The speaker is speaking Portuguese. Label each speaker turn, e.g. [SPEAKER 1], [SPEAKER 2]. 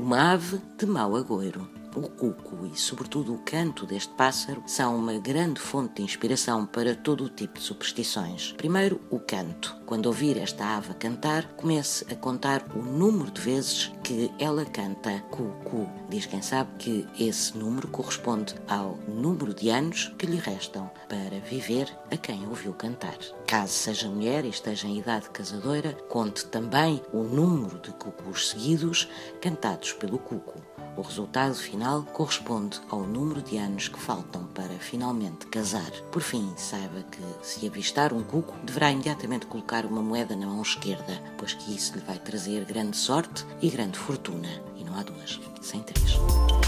[SPEAKER 1] uma ave de mau agouro. O cuco e, sobretudo, o canto deste pássaro são uma grande fonte de inspiração para todo o tipo de superstições. Primeiro, o canto. Quando ouvir esta ave cantar, comece a contar o número de vezes que ela canta cucu. Diz quem sabe que esse número corresponde ao número de anos que lhe restam para viver a quem ouviu cantar. Caso seja mulher e esteja em idade casadora, conte também o número de cucus seguidos cantados pelo cuco. O resultado final corresponde ao número de anos que faltam para finalmente casar. Por fim, saiba que se avistar um cuco, deverá imediatamente colocar uma moeda na mão esquerda, pois que isso lhe vai trazer grande sorte e grande fortuna. E não há duas, sem três.